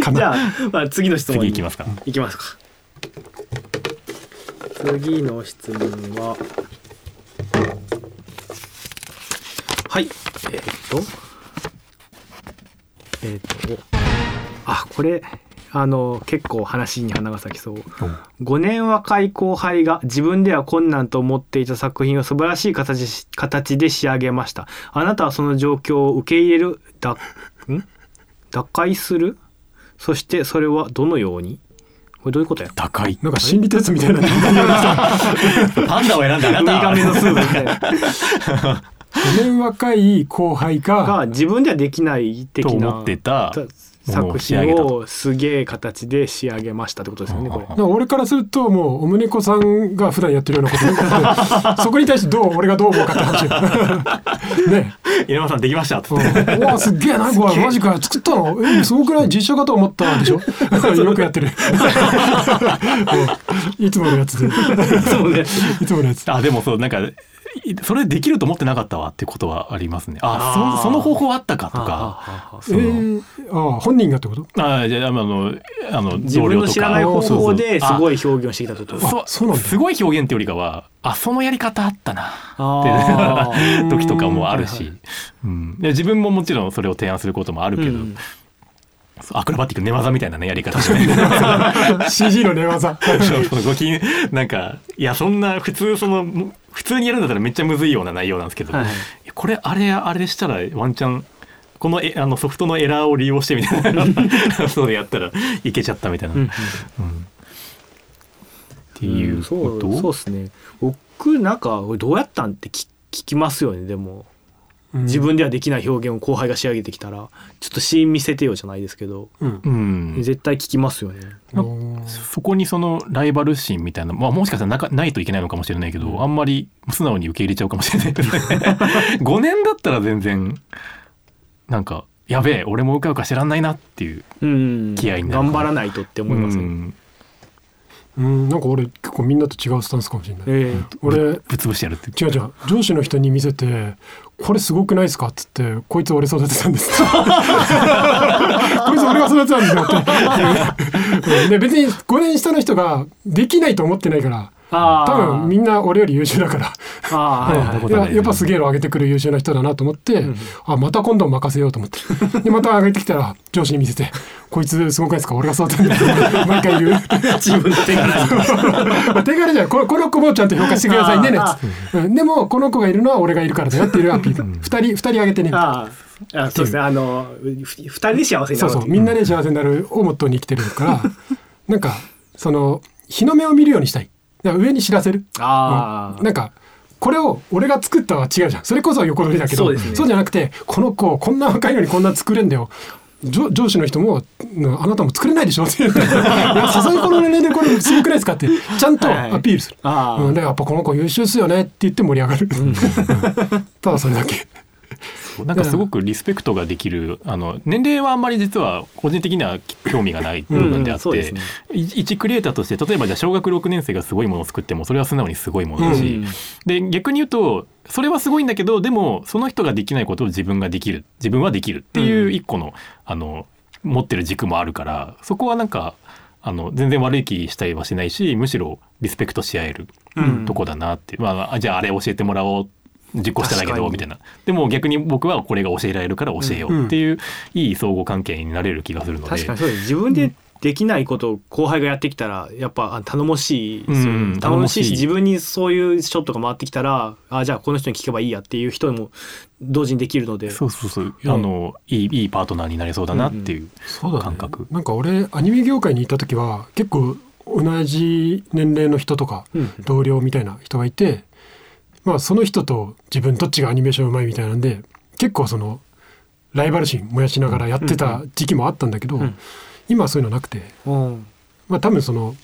かな。じゃあ、まあ、次の質問に。次いきますか。いきますか。次の質問は。はい。えーっと。えーっと。あこれあの結構話に花が咲きそう。5年若い後輩が自分では困難と思っていた作品を素晴らしい形し形で仕上げました。あなたはその状況を受け入れるだん？打開する？そしてそれはどのように？これどういうことや？高い。なんか心理テストみたいな。パンダを選んだあウミなた。ガメのスープみたいな5年若い後輩が。が自分ではできない的とな思ってた作品をすげえ形で仕上げましたってことですよねこれ。だから俺からするともうおむねこさんが普段やってるようなことで そこに対してどう俺がどう思うかって話よ。ね。稲山さんできましたって。うん。うわすっげえなこれマジか作ったのえすごくない実写かと思ったでしょ？よくやってる。うん。いつものやつで。いつものやつ。あでもそうなんかい それできると思ってなかったわってことはありますね。ああー。そその方法あったかとか。あえー、ああ本人がってこと？あじゃああのあの自分の知らない方法ですいごい表現をしてきたってこと。そうそうなんだ。すごい表現ってよりかはあそのやり方あったなあー。時とかもあるし、はいはい。うん、で自分ももちろんそれを提案することもあるけど、うんアクロバティック寝技みたいなねやり方 CG の寝技。そうそうごきなんかいやそんな普通その普通にやるんだったらめっちゃむずいような内容なんですけど、はいこれあれあれしたらワンチャンこのえあのソフトのエラーを利用してみたいな。そうでやったらいけちゃったみたいな、うんうん。っていうそこと、うそうですね。僕なんかどうやったんって聞聞きますよねでも自分ではできない表現を後輩が仕上げてきたらちょっとシーン見せてよじゃないですけどうん。うん、絶対聞きますよね。うん。そこにそのライバル心みたいな、まあ、もしかしたらなかないといけないのかもしれないけど、あんまり素直に受け入れちゃうかもしれない。ですね5年だったら全然なんかやべえ俺もうかうか知らんないなっていう、うん。気合いになる頑張らないとって思いますねうんうんなんか俺結構みんなと違うスタンスかもしれない。ええ。俺ぶっ潰してやるって違う違う。上司の人に見せて「これすごくないですか?」っつって「こいつ俺育てたんです」こいつ俺が育てたんですよって。で 別に5年下の人ができないと思ってないからあ多分みんな俺より優秀だから。ややっぱすげえの上げてくる優秀な人だなと思って、あまた今度任せようと思って。でまた上げてきたら上司に見せて「こいつすごくないですか俺が育てたんです」毎回言う。自分の手柄 手軽じゃんこのこの子もちゃんと評価してくださいねねあうん。でもこの子がいるのは俺がいるからだよっていうアピール。二人二人あげてね。あそうですね。あのふ二人で幸せになるそうそう。みんなで幸せになるをモットーに生きてるから。なんかその日の目を見るようにしたいだ上に知らせる？ああなんかこれを俺が作ったは違うじゃん。それこそ横取りだけど。そうね。じゃなくてこの子こんな若いのにこんな作れんだよ。上上司の人もうんあなたも作れないでしょ？って言って。いやさすがにこの年齢でこれすごくないですかって。ちゃんとアピールする、ああうん、でやっぱこの子優秀っすよねって言って盛り上がる、うん。ただそれだけなんかすごくリスペクトができるあの年齢はあんまり実は個人的には興味がない部分であってうね。い一クリエイターとして例えばじゃあ小学6年生がすごいものを作ってもそれは素直にすごいものだし、うん。で逆に言うとそれはすごいんだけどでもその人ができないことを自分ができる自分はできるっていう一個の,、あの持ってる軸もあるからそこはなんかあの全然悪い気したりはしないしむしろリスペクトし合えるうん。とこだなって、まあ、じゃああれ教えてもらおう実行したんだけどみたいな。でも逆に僕はこれが教えられるから教えようっていう、いい相互関係になれる気がするので。確かにそうです。自分でできないことを後輩がやってきたらやっぱあ頼もしいうん頼もしいし自分にそういうショットが回ってきたらあじゃあこの人に聞けばいいやっていう人も同時にできるので。そうそうそう、うん。あのいいいいパートナーになれそうだなっていうそうだね。感覚。なんか俺アニメ業界にいた時は結構同じ年齢の人とかうん。同僚みたいな人がいて、まあその人と自分どっちがアニメーションうまいみたいなんで結構そのライバル心燃やしながらやってた時期もあったんだけど、ん今はそういうのなくてう。んまあ多分その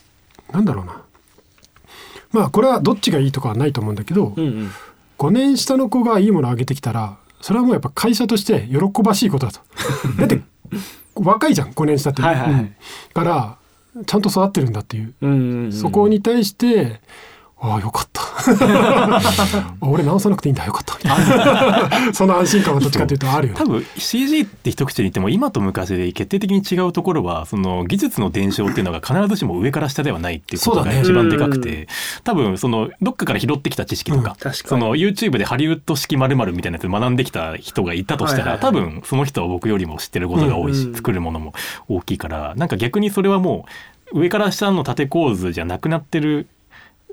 なんだろうな。まあこれはどっちがいいとかはないと思うんだけど、うんうん。5年下の子がいいものをあげてきたらそれはもうやっぱ会社として喜ばしいことだと。だって若いじゃん5年下って。はいはいはい。うんからちゃんと育ってるんだっていう、うんうんうん。そこに対してああよかった。あ 俺直さなくていいんだよかった。みたいなその安心感はどっちかというとあるよね。多分 CG って一口に言っても今と昔で決定的に違うところはその技術の伝承っていうのが必ずしも上から下ではないっていうことが一番でかくて、うん。多分そのどっかから拾ってきた知識とか、うんその YouTube でハリウッド式まるみたいなやつ学んできた人がいたとしたら、はいはい。はい多分その人は僕よりも知ってることが多いし、うんうん作るものも大きいから。なんか逆にそれはもう上から下の縦構図じゃなくなってるん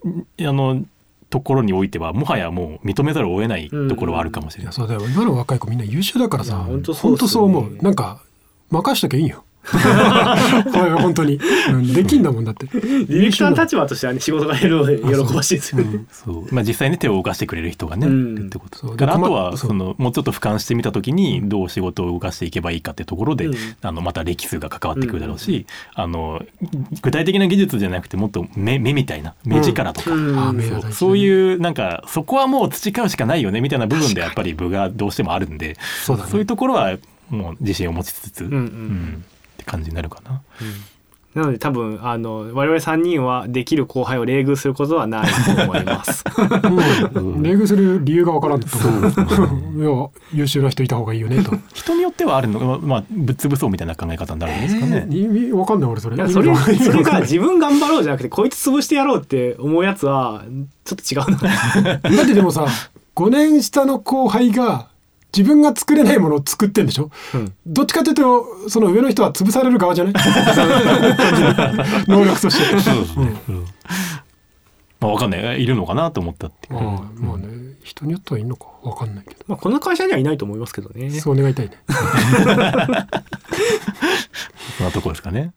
あのところにおいてはもはやもう認めざるを得ないところはあるかもしれない。いやそうだよ。今の若い子みんな優秀だからさ。本当そうね。当そう思う。なんか任しときゃいいよ これ本当に、うんできんだもんだって。ディレクターの立場としてはね仕事が減るので喜ばしいですよね。そう。まあ、実際に手を動かしてくれる人がね、うん。ってことだからあでとはそのもうちょっと俯瞰してみた時にどう仕事を動かしていけばいいかってところで、うん。あのまた歴数が関わってくるだろうし、あの具体的な技術じゃなくてもっと目目みたいな目力とか、そう。そういうなんかそこはもう培うしかないよねみたいな部分でやっぱり部がどうしてもあるんでそうだね。そういうところはもう自信を持ちつつ、うんうん。うんって感じになるかな。なので多分あの我々3人はできる後輩を冷遇することはないと思います。うん、礼遇する理由がわからんと優秀な人いた方がいいよねと人によってはあるのがまあぶっ潰そうみたいな考え方になるんですかね。えー意味わかんない俺それいやそれそれが自分頑張ろうじゃなくてこいつ潰してやろうって思うやつはちょっと違うな。だってでもさ5年下の後輩が自分が作れないものを作ってんでしょ？うんどっちかというとその上の人は潰される側じゃない？能力として。まあわかんないいるのかなと思ったっていう。まあまあね人によってはいいのかわかんないけどまあこの会社にはいないと思いますけどね。そう願いたいね。そんなとこですかね。